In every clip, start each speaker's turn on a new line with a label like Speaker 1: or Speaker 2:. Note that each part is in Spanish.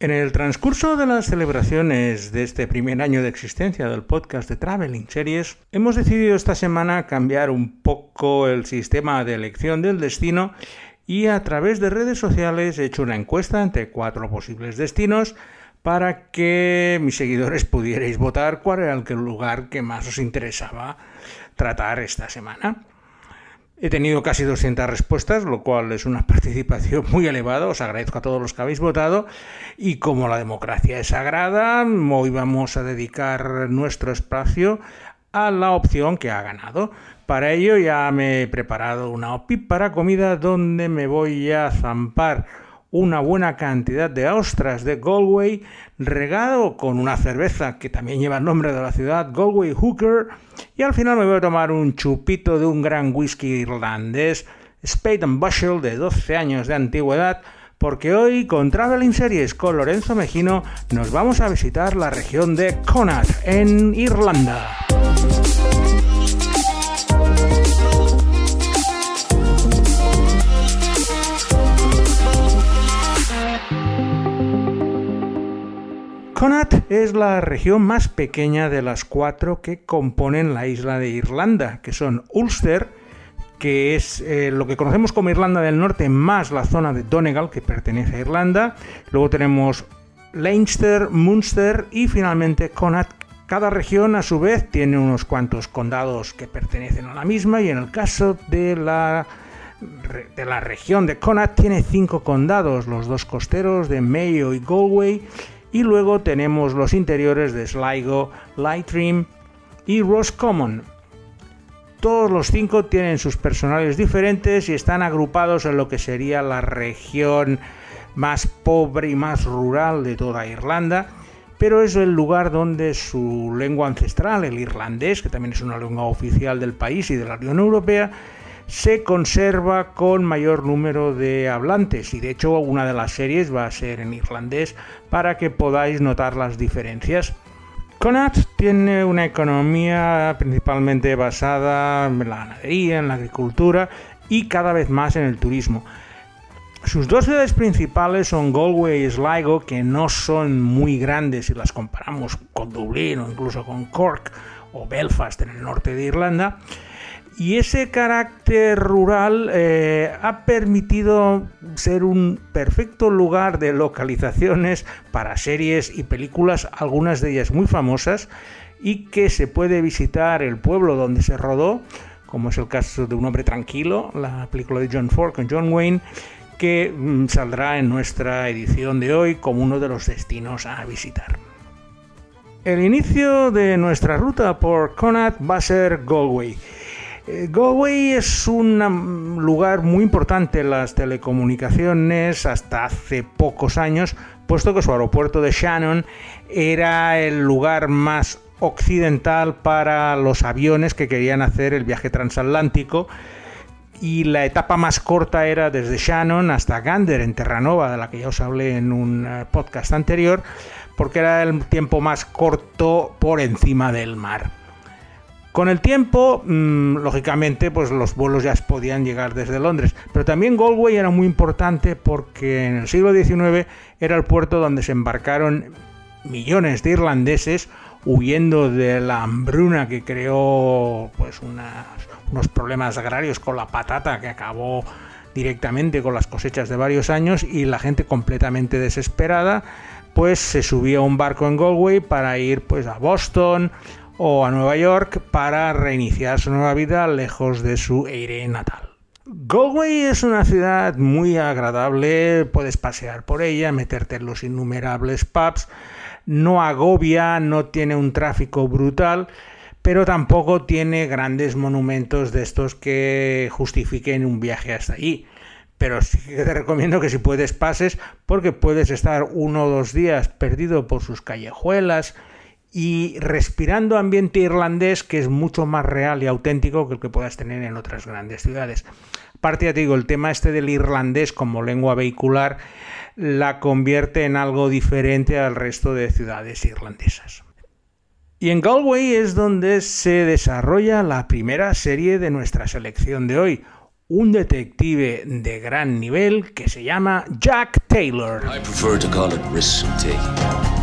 Speaker 1: En el transcurso de las celebraciones de este primer año de existencia del podcast de Traveling Series, hemos decidido esta semana cambiar un poco el sistema de elección del destino y a través de redes sociales he hecho una encuesta entre cuatro posibles destinos para que mis seguidores pudierais votar cuál era el lugar que más os interesaba tratar esta semana. He tenido casi 200 respuestas, lo cual es una participación muy elevada. Os agradezco a todos los que habéis votado. Y como la democracia es sagrada, hoy vamos a dedicar nuestro espacio a la opción que ha ganado. Para ello ya me he preparado una OPI para comida donde me voy a zampar una buena cantidad de ostras de Galway regado con una cerveza que también lleva el nombre de la ciudad, Galway Hooker, y al final me voy a tomar un chupito de un gran whisky irlandés, Spade and Bushel de 12 años de antigüedad, porque hoy con Traveling Series con Lorenzo Mejino nos vamos a visitar la región de Connacht en Irlanda. Connacht es la región más pequeña de las cuatro que componen la isla de Irlanda, que son Ulster, que es eh, lo que conocemos como Irlanda del Norte, más la zona de Donegal, que pertenece a Irlanda. Luego tenemos Leinster, Munster y finalmente Connacht. Cada región, a su vez, tiene unos cuantos condados que pertenecen a la misma y en el caso de la de la región de Connacht tiene cinco condados, los dos costeros de Mayo y Galway, y luego tenemos los interiores de Sligo, Lighttrim y Roscommon. Todos los cinco tienen sus personales diferentes y están agrupados en lo que sería la región más pobre y más rural de toda Irlanda, pero es el lugar donde su lengua ancestral, el irlandés, que también es una lengua oficial del país y de la Unión Europea, se conserva con mayor número de hablantes y de hecho una de las series va a ser en irlandés para que podáis notar las diferencias. Connacht tiene una economía principalmente basada en la ganadería, en la agricultura y cada vez más en el turismo. Sus dos ciudades principales son Galway y Sligo, que no son muy grandes si las comparamos con Dublín o incluso con Cork o Belfast en el norte de Irlanda. Y ese carácter rural eh, ha permitido ser un perfecto lugar de localizaciones para series y películas, algunas de ellas muy famosas, y que se puede visitar el pueblo donde se rodó, como es el caso de Un hombre tranquilo, la película de John Ford con John Wayne, que mm, saldrá en nuestra edición de hoy como uno de los destinos a visitar. El inicio de nuestra ruta por Connacht va a ser Galway eh, es un lugar muy importante en las telecomunicaciones hasta hace pocos años, puesto que su aeropuerto de Shannon era el lugar más occidental para los aviones que querían hacer el viaje transatlántico y la etapa más corta era desde Shannon hasta Gander en Terranova, de la que ya os hablé en un eh, podcast anterior, porque era el tiempo más corto por encima del mar. Con el tiempo, mm, lógicamente, pues los vuelos ya podían llegar desde Londres, pero también Galway era muy importante porque en el siglo XIX era el puerto donde se embarcaron millones de irlandeses huyendo de la hambruna que creó pues unos problemas agrarios con la patata que acabó directamente con las cosechas de varios años y la gente completamente desesperada pues se subía a un barco en Galway para ir pues a Boston o a Nueva York para reiniciar su nueva vida lejos de su aire natal. Galway es una ciudad muy agradable, puedes pasear por ella, meterte en los innumerables pubs, no agobia, no tiene un tráfico brutal, pero tampoco tiene grandes monumentos de estos que justifiquen un viaje hasta allí. Pero sí que te recomiendo que si puedes pases, porque puedes estar uno o dos días perdido por sus callejuelas, y respirando ambiente irlandés que es mucho más real y auténtico que el que puedas tener en otras grandes ciudades. Aparte, ya te digo, el tema este del irlandés como lengua vehicular la convierte en algo diferente al resto de ciudades irlandesas. Y en Galway es donde se desarrolla la primera serie de nuestra selección de hoy, un detective de gran nivel que se llama Jack Taylor.
Speaker 2: I prefer to call it risk taking.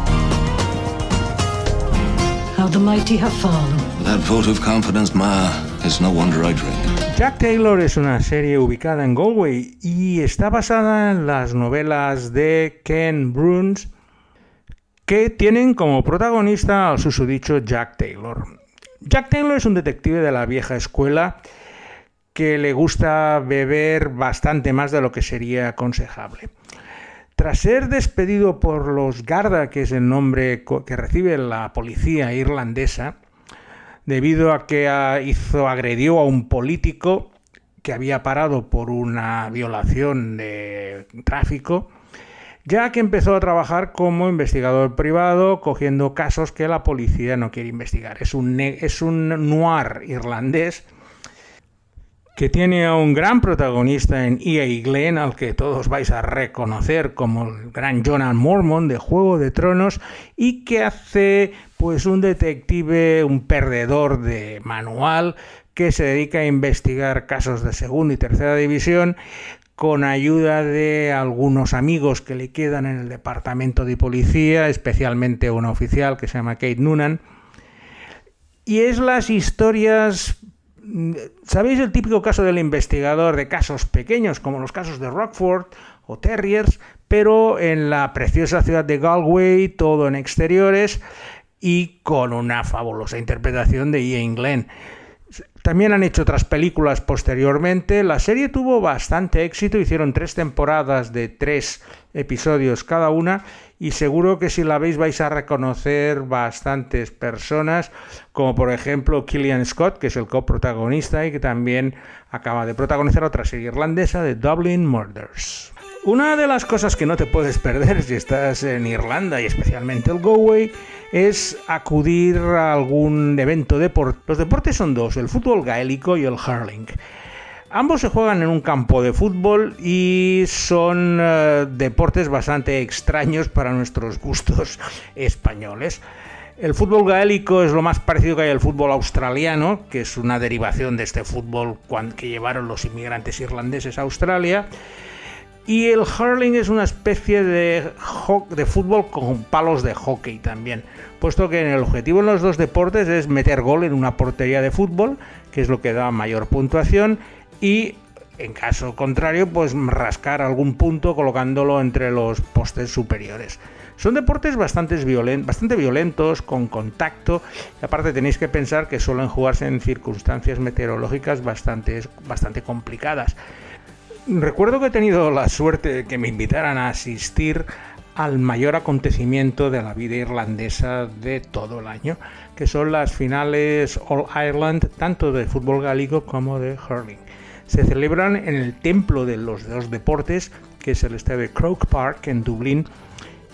Speaker 3: How the mighty have fallen.
Speaker 2: That vote of confidence, Ma, it's no wonder I drink.
Speaker 1: Jack Taylor es una serie ubicada en Galway y está basada en las novelas de Ken Bruns que tienen como protagonista al susodicho Jack Taylor. Jack Taylor es un detective de la vieja escuela que le gusta beber bastante más de lo que sería aconsejable. Tras ser despedido por los Garda, que es el nombre que recibe la policía irlandesa, debido a que hizo, agredió a un político que había parado por una violación de tráfico, Jack empezó a trabajar como investigador privado, cogiendo casos que la policía no quiere investigar. Es un, es un noir irlandés que tiene a un gran protagonista en EA Glen, al que todos vais a reconocer como el gran Jonathan Mormon de Juego de Tronos, y que hace pues un detective, un perdedor de manual, que se dedica a investigar casos de segunda y tercera división con ayuda de algunos amigos que le quedan en el departamento de policía, especialmente una oficial que se llama Kate Noonan. Y es las historias ¿Sabéis el típico caso del investigador de casos pequeños, como los casos de Rockford o Terriers, pero en la preciosa ciudad de Galway, todo en exteriores y con una fabulosa interpretación de Ian Glenn? También han hecho otras películas posteriormente. La serie tuvo bastante éxito, hicieron tres temporadas de tres episodios cada una y seguro que si la veis vais a reconocer bastantes personas, como por ejemplo Killian Scott, que es el coprotagonista y que también acaba de protagonizar otra serie irlandesa de Dublin Murders. Una de las cosas que no te puedes perder si estás en Irlanda y especialmente el Galway es acudir a algún evento deportivo. Los deportes son dos, el fútbol gaélico y el hurling. Ambos se juegan en un campo de fútbol y son eh, deportes bastante extraños para nuestros gustos españoles. El fútbol gaélico es lo más parecido que hay al fútbol australiano, que es una derivación de este fútbol que llevaron los inmigrantes irlandeses a Australia. Y el hurling es una especie de, de fútbol con palos de hockey también, puesto que el objetivo en los dos deportes es meter gol en una portería de fútbol, que es lo que da mayor puntuación, y en caso contrario, pues rascar algún punto colocándolo entre los postes superiores. Son deportes bastante, bastante violentos, con contacto, y aparte tenéis que pensar que suelen jugarse en circunstancias meteorológicas bastante, complicadas. Recuerdo que he tenido la suerte de que me invitaran a asistir al mayor acontecimiento de la vida irlandesa de todo el año, que son las finales All Ireland, tanto de fútbol gálico como de hurling se celebran en el templo de los dos deportes, que es el estadio Croke Park en Dublín,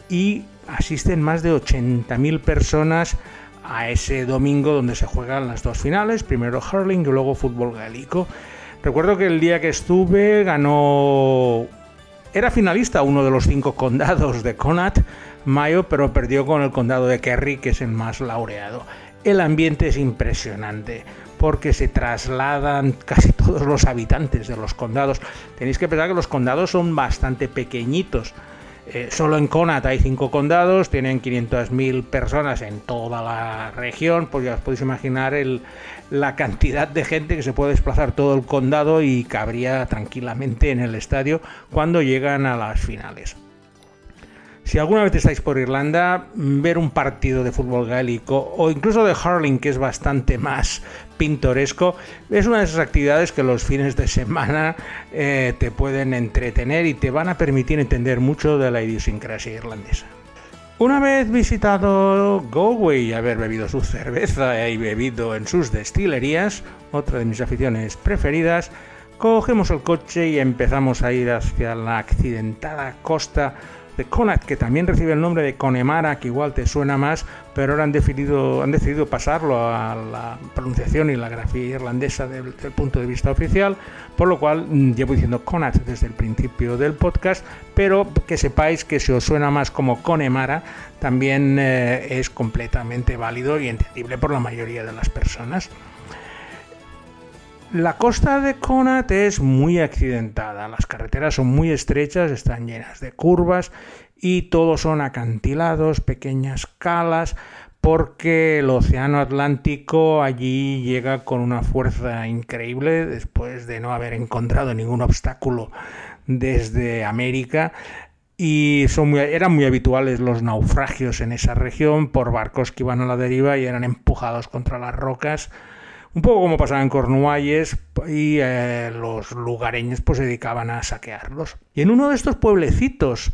Speaker 1: y asisten más de 80.000 personas a ese domingo donde se juegan las dos finales, primero hurling y luego fútbol gaélico. Recuerdo que el día que estuve ganó... Era finalista uno de los cinco condados de Connacht, Mayo, pero perdió con el condado de Kerry, que es el más laureado. El ambiente es impresionante porque se trasladan casi todos los habitantes de los condados. Tenéis que pensar que los condados son bastante pequeñitos. Eh, solo en Connacht hay cinco condados, tienen 500.000 personas en toda la región, pues ya os podéis imaginar la cantidad de gente que se puede desplazar todo el condado y cabría tranquilamente en el estadio cuando llegan a las finales. Si alguna vez estáis por Irlanda, ver un partido de fútbol gaélico o incluso de hurling, que es bastante más pintoresco, es una de esas actividades que los fines de semana eh, te pueden entretener y te van a permitir entender mucho de la idiosincrasia irlandesa. Una vez visitado Galway y haber bebido su cerveza y bebido en sus destilerías, otra de mis aficiones preferidas, cogemos el coche y empezamos a ir hacia la accidentada costa de que también recibe el nombre de Connemara, que igual te suena más, pero ahora han decidido, han decidido pasarlo a la pronunciación y la grafía irlandesa desde el punto de vista oficial, por lo cual mm, llevo diciendo Connacht desde el principio del podcast, pero que sepáis que si os suena más como Connemara, también eh, es completamente válido y entendible por la mayoría de las personas. La costa de Connacht es muy accidentada, las carreteras son muy estrechas, están llenas de curvas y todos son acantilados, pequeñas calas, porque el Océano Atlántico allí llega con una fuerza increíble después de no haber encontrado ningún obstáculo desde América. Y eran muy habituales los naufragios en esa región por barcos que iban a la deriva y eran empujados contra las rocas un poco como pasaba en Cornualles y eh, los lugareños pues se dedicaban a saquearlos. Y en uno de estos pueblecitos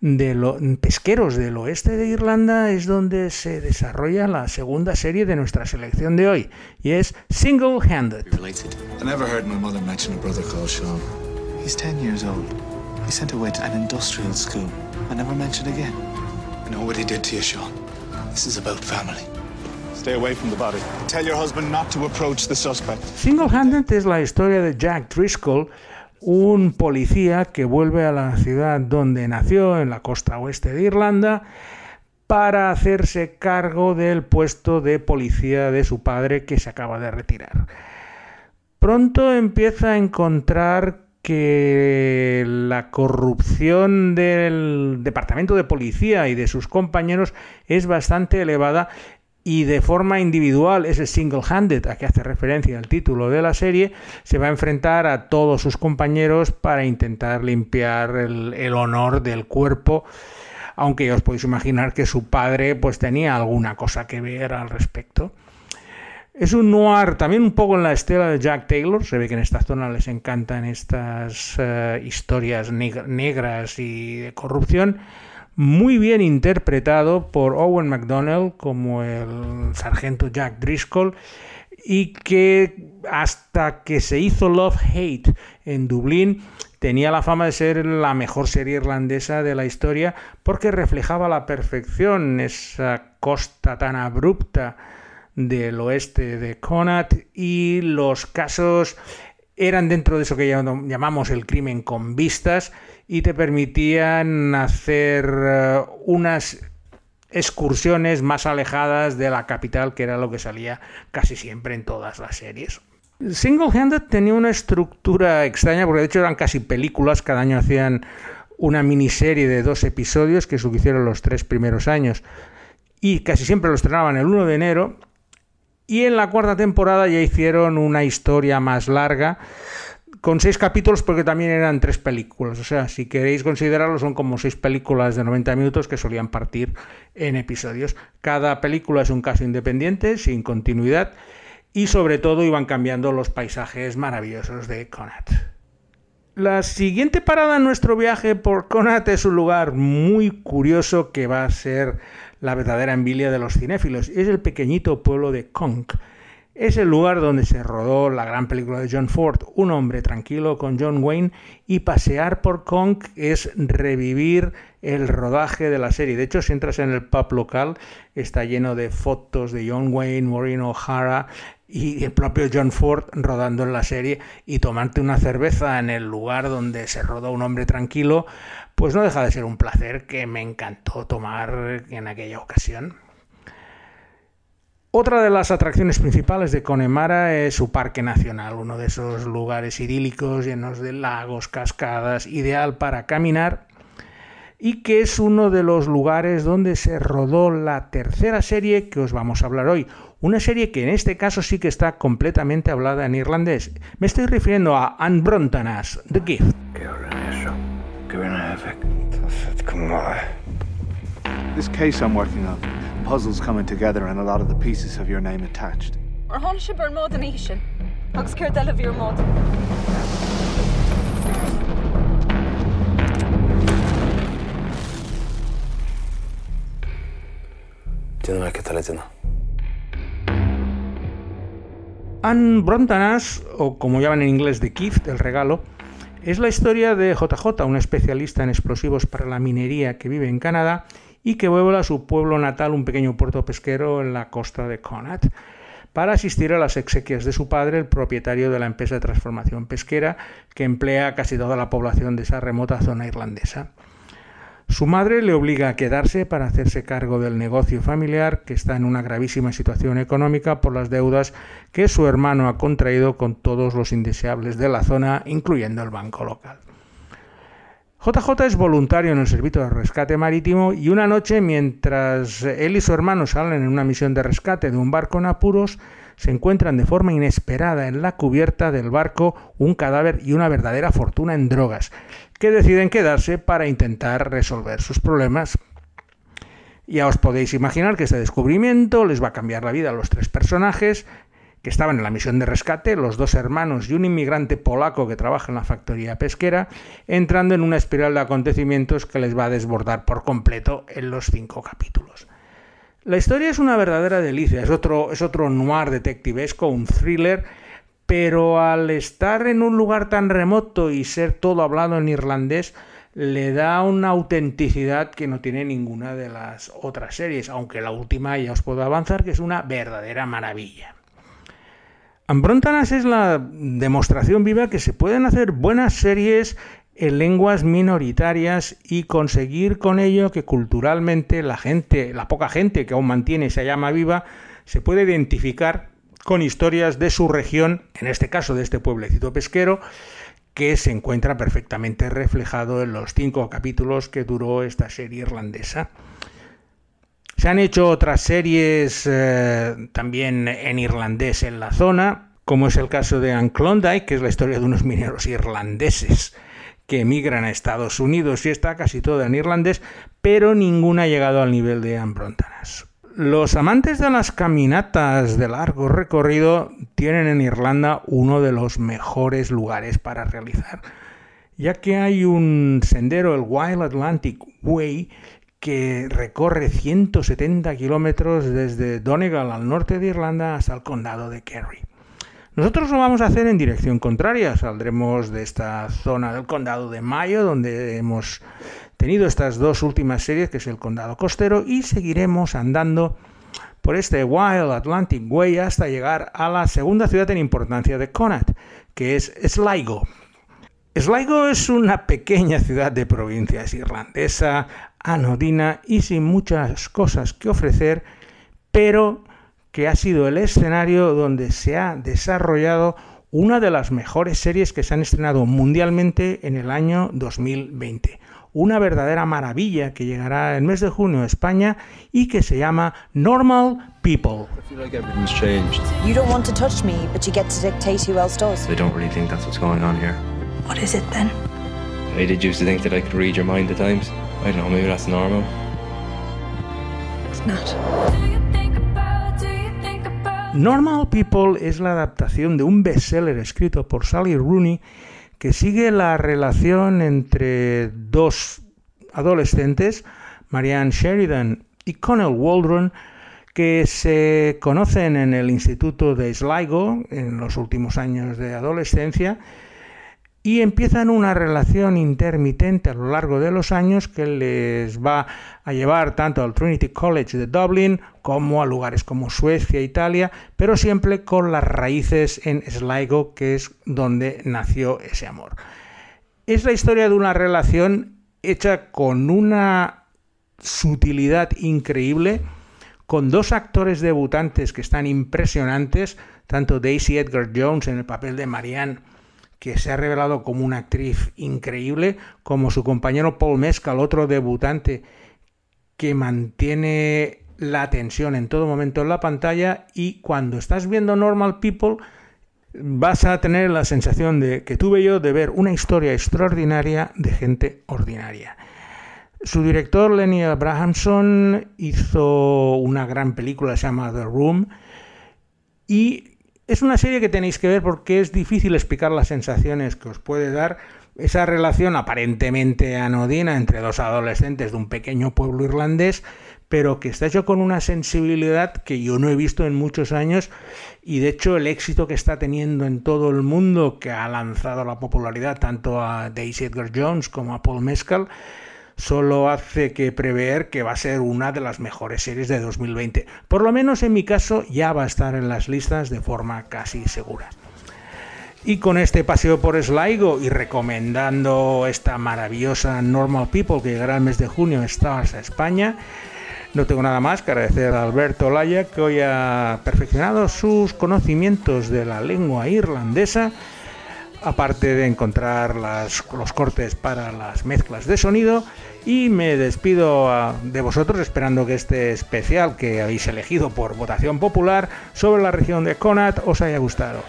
Speaker 1: de lo, pesqueros del oeste de Irlanda es donde se desarrolla la segunda serie de nuestra selección de hoy y es Single Handed.
Speaker 2: I never heard my mother mention a brother called Sean. He's 10 years old. He sent away to an industrial school. I never mentioned again. I know what he did to you, Sean. This is about family. Suspect.
Speaker 1: Single-handed es la historia de Jack Driscoll, un policía que vuelve a la ciudad donde nació, en la costa oeste de Irlanda, para hacerse cargo del puesto de policía de su padre que se acaba de retirar. Pronto empieza a encontrar que la corrupción del departamento de policía y de sus compañeros es bastante elevada y de forma individual, ese single-handed a que hace referencia el título de la serie, se va a enfrentar a todos sus compañeros para intentar limpiar el, honor del cuerpo, aunque ya os podéis imaginar que su padre pues tenía alguna cosa que ver al respecto. Es un noir también un poco en la estela de Jack Taylor, se ve que en esta zona les encantan estas eh, historias negras y de corrupción, muy bien interpretado por Owen MacDonald como el sargento Jack Driscoll y que hasta que se hizo Love Hate en Dublín tenía la fama de ser la mejor serie irlandesa de la historia porque reflejaba la perfección esa costa tan abrupta del oeste de Connacht y los casos eran dentro de eso que llamamos el crimen con vistas y te permitían hacer eh, unas excursiones más alejadas de la capital, que era lo que salía casi siempre en todas las series. Single Handed tenía una estructura extraña, porque de hecho eran casi películas, cada año hacían una miniserie de dos episodios, que es hicieron los tres primeros años, y casi siempre lo estrenaban el 1 de enero, y en la cuarta temporada ya hicieron una historia más larga, con seis capítulos porque también eran tres películas. O sea, si queréis considerarlo, son como seis películas de 90 minutos que solían partir en episodios. Cada película es un caso independiente, sin continuidad, y sobre todo iban cambiando los paisajes maravillosos de Connacht. La siguiente parada en nuestro viaje por Connacht es un lugar muy curioso que va a ser la verdadera envidia de los cinéfilos. Es el pequeñito pueblo de Conk es el lugar donde se rodó la gran película de John Ford, Un hombre tranquilo con John Wayne, y pasear por Conk es revivir el rodaje de la serie. De hecho, si entras en el pub local, está lleno de fotos de John Wayne, Maureen O'Hara y el propio John Ford rodando en la serie y tomarte una cerveza en el lugar donde se rodó Un hombre tranquilo, pues no deja de ser un placer que me encantó tomar en aquella ocasión. Otra de las atracciones principales de Connemara es su parque nacional, uno de esos lugares idílicos llenos de lagos, cascadas, ideal para caminar y que es uno de los lugares donde se rodó la tercera serie que os vamos a hablar hoy. Una serie que en este caso sí que está completamente hablada en irlandés. Me estoy refiriendo a Anne Brontanas, The Gift.
Speaker 4: This case I'm working on. Puzzles coming together and a lot of the pieces have your name attached.
Speaker 5: Ar hána se bar mód an sin, agus céir deile bhíor mód.
Speaker 1: Que Anne Brontanas, o como llaman en inglés The Gift, el regalo, es la historia de JJ, un especialista en explosivos para la minería que vive en Canadá y que vuelve a su pueblo natal, un pequeño puerto pesquero en la costa de Connacht, para asistir a las exequias de su padre, el propietario de la empresa de transformación pesquera que emplea a casi toda la población de esa remota zona irlandesa. Su madre le obliga a quedarse para hacerse cargo del negocio familiar que está en una gravísima situación económica por las deudas que su hermano ha contraído con todos los indeseables de la zona, incluyendo el banco local. JJ es voluntario en el servicio de rescate marítimo y una noche mientras él y su hermano salen en una misión de rescate de un barco en apuros, se encuentran de forma inesperada en la cubierta del barco un cadáver y una verdadera fortuna en drogas, que deciden quedarse para intentar resolver sus problemas. Ya os podéis imaginar que este descubrimiento les va a cambiar la vida a los tres personajes que estaban en la misión de rescate, los dos hermanos y un inmigrante polaco que trabaja en la factoría pesquera, entrando en una espiral de acontecimientos que les va a desbordar por completo en los cinco capítulos. La historia es una verdadera delicia, es otro, es otro noir detectivesco, un thriller, pero al estar en un lugar tan remoto y ser todo hablado en irlandés, le da una autenticidad que no tiene ninguna de las otras series, aunque la última ya os puedo avanzar que es una verdadera maravilla. Ambrontanas es la demostración viva que se pueden hacer buenas series en lenguas minoritarias y conseguir con ello que culturalmente la gente, la poca gente que aún mantiene esa llama viva, se puede identificar con historias de su región, en este caso de este pueblecito pesquero, que se encuentra perfectamente reflejado en los cinco capítulos que duró esta serie irlandesa. Se han hecho otras series eh, también en irlandés en la zona, como es el caso de Anne Klondike, que es la historia de unos mineros irlandeses que emigran a Estados Unidos y está casi toda en irlandés, pero ninguna ha llegado al nivel de Ambrontanas. Los amantes de las caminatas de largo recorrido tienen en Irlanda uno de los mejores lugares para realizar, ya que hay un sendero, el Wild Atlantic Way, que recorre 170 kilómetros desde Donegal al norte de Irlanda hasta el condado de Kerry. Nosotros lo vamos a hacer en dirección contraria. Saldremos de esta zona del condado de Mayo, donde hemos tenido estas dos últimas series, que es el condado costero, y seguiremos andando por este Wild Atlantic Way hasta llegar a la segunda ciudad en importancia de Connacht, que es Sligo. Sligo es una pequeña ciudad de provincia, irlandesa, anodina y sin muchas cosas que ofrecer, pero que ha sido el escenario donde se ha desarrollado una de las mejores series que se han estrenado mundialmente en el año 2020. Una verdadera maravilla que llegará el mes de junio a España y que se llama Normal People.
Speaker 6: You don't want to touch me, but you get to dictate who else does.
Speaker 7: They don't really think that's what's going on here.
Speaker 6: What is it then?
Speaker 7: They did used to think that I could read your mind at times. I don't know, maybe that's normal.
Speaker 6: It's not.
Speaker 1: Normal People es la adaptación de un bestseller escrito por Sally Rooney que sigue la relación entre dos adolescentes, Marianne Sheridan y Connell Waldron, que se conocen en el Instituto de Sligo en los últimos años de adolescencia y empiezan una relación intermitente a lo largo de los años que les va a llevar tanto al Trinity College de Dublin como a lugares como Suecia, Italia, pero siempre con las raíces en Sligo, que es donde nació ese amor. Es la historia de una relación hecha con una sutilidad increíble, con dos actores debutantes que están impresionantes, tanto Daisy Edgar Jones en el papel de Marianne que se ha revelado como una actriz increíble, como su compañero Paul Mescal, otro debutante que mantiene la tensión en todo momento en la pantalla y cuando estás viendo Normal People vas a tener la sensación de que tuve yo de ver una historia extraordinaria de gente ordinaria. Su director Lenny Abrahamson hizo una gran película se llama The Room y es una serie que tenéis que ver porque es difícil explicar las sensaciones que os puede dar esa relación aparentemente anodina entre dos adolescentes de un pequeño pueblo irlandés, pero que está hecho con una sensibilidad que yo no he visto en muchos años y de hecho el éxito que está teniendo en todo el mundo, que ha lanzado la popularidad tanto a Daisy Edgar Jones como a Paul Mescal, solo hace que prever que va a ser una de las mejores series de 2020. Por lo menos en mi caso ya va a estar en las listas de forma casi segura. Y con este paseo por Sligo y recomendando esta maravillosa Normal People que llegará el mes de junio en Stars a España, no tengo nada más que agradecer a Alberto Laya que hoy ha perfeccionado sus conocimientos de la lengua irlandesa, aparte de encontrar los cortes para las mezclas de sonido. Y me despido ah, de vosotros esperando que este especial que habéis elegido por votación popular sobre la región de Connacht os haya gustado.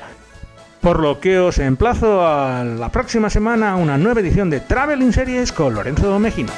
Speaker 1: Por lo que os emplazo a la próxima semana a una nueva edición de Traveling Series con Lorenzo Mejino.